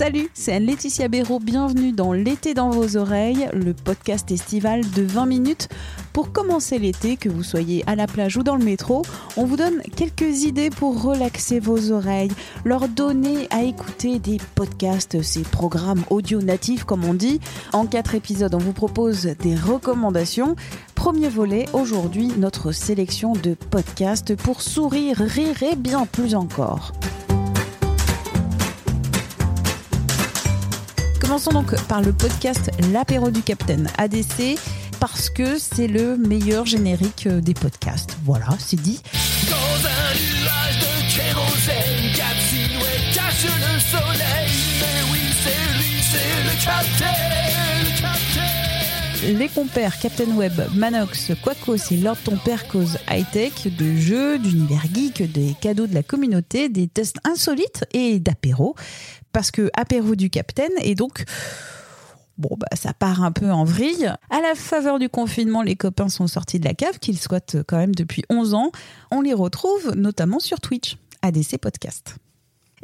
Salut, c'est Anne-Laetitia Béraud. Bienvenue dans L'été dans vos oreilles, le podcast estival de 20 minutes. Pour commencer l'été, que vous soyez à la plage ou dans le métro, on vous donne quelques idées pour relaxer vos oreilles, leur donner à écouter des podcasts, ces programmes audio natifs comme on dit. En quatre épisodes, on vous propose des recommandations. Premier volet, aujourd'hui, notre sélection de podcasts pour sourire, rire et bien plus encore. Commençons donc par le podcast L'apéro du Capitaine ADC parce que c'est le meilleur générique euh, des podcasts. Voilà, c'est dit. Dans un nuage de kérosène, Cap cache le soleil. Mais oui, c'est lui, c'est le capitaine. Les compères Captain Web, Manox, Quacos et Lord Ton Père cause high-tech, de jeux, d'univers geek, des cadeaux de la communauté, des tests insolites et d'apéro. Parce que apéro du Capitaine est donc Bon, bah, ça part un peu en vrille. À la faveur du confinement, les copains sont sortis de la cave, qu'ils squattent quand même depuis 11 ans. On les retrouve notamment sur Twitch, ADC Podcast.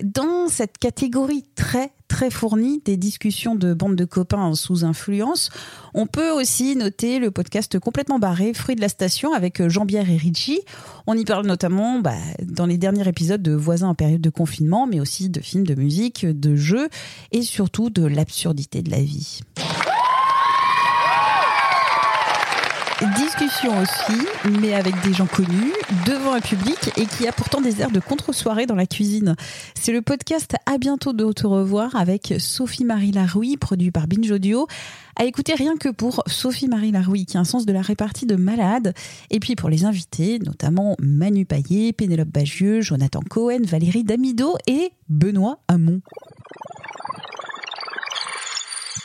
Dans cette catégorie très très fournie des discussions de bande de copains sous influence, on peut aussi noter le podcast complètement barré Fruit de la station avec Jean-Pierre et Richie. On y parle notamment bah, dans les derniers épisodes de Voisins en période de confinement, mais aussi de films, de musique, de jeux et surtout de l'absurdité de la vie. Discussion aussi, mais avec des gens connus, devant un public et qui a pourtant des airs de contre-soirée dans la cuisine. C'est le podcast À bientôt de te revoir avec Sophie-Marie Larouille, produit par Binge Audio. À écouter rien que pour Sophie-Marie Larouille, qui a un sens de la répartie de malade. Et puis pour les invités, notamment Manu Paillet, Pénélope Bagieux, Jonathan Cohen, Valérie Damido et Benoît Hamon.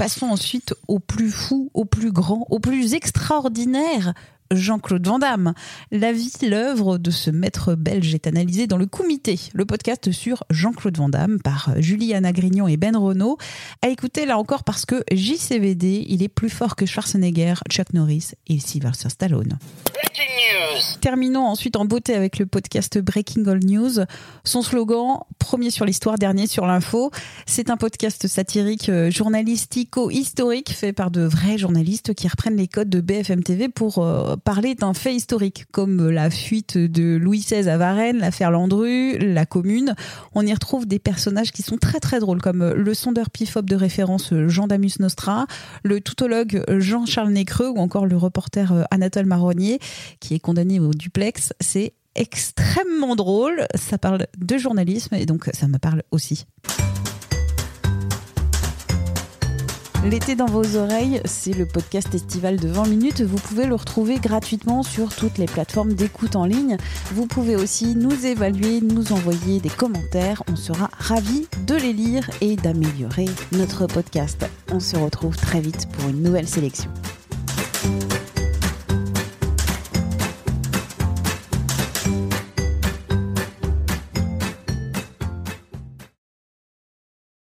Passons ensuite au plus fou, au plus grand, au plus extraordinaire. Jean-Claude Van Damme. La vie, l'œuvre de ce maître belge est analysée dans le Comité, le podcast sur Jean-Claude Van Damme par Juliana Grignon et Ben Renault. À écouter là encore parce que JCVD, il est plus fort que Schwarzenegger, Chuck Norris et Sylvester Stallone. Terminons ensuite en beauté avec le podcast Breaking All News. Son slogan, premier sur l'histoire, dernier sur l'info. C'est un podcast satirique euh, journalistico-historique fait par de vrais journalistes qui reprennent les codes de BFM TV pour euh, parler d'un fait historique, comme la fuite de Louis XVI à Varennes, l'affaire Landru, la commune. On y retrouve des personnages qui sont très très drôles, comme le sondeur pifop de référence Jean Damus Nostra, le toutologue Jean-Charles Nécreux ou encore le reporter euh, Anatole Marronnier, qui est condamné duplex. C'est extrêmement drôle. Ça parle de journalisme et donc ça me parle aussi. L'été dans vos oreilles, c'est le podcast estival de 20 minutes. Vous pouvez le retrouver gratuitement sur toutes les plateformes d'écoute en ligne. Vous pouvez aussi nous évaluer, nous envoyer des commentaires. On sera ravis de les lire et d'améliorer notre podcast. On se retrouve très vite pour une nouvelle sélection.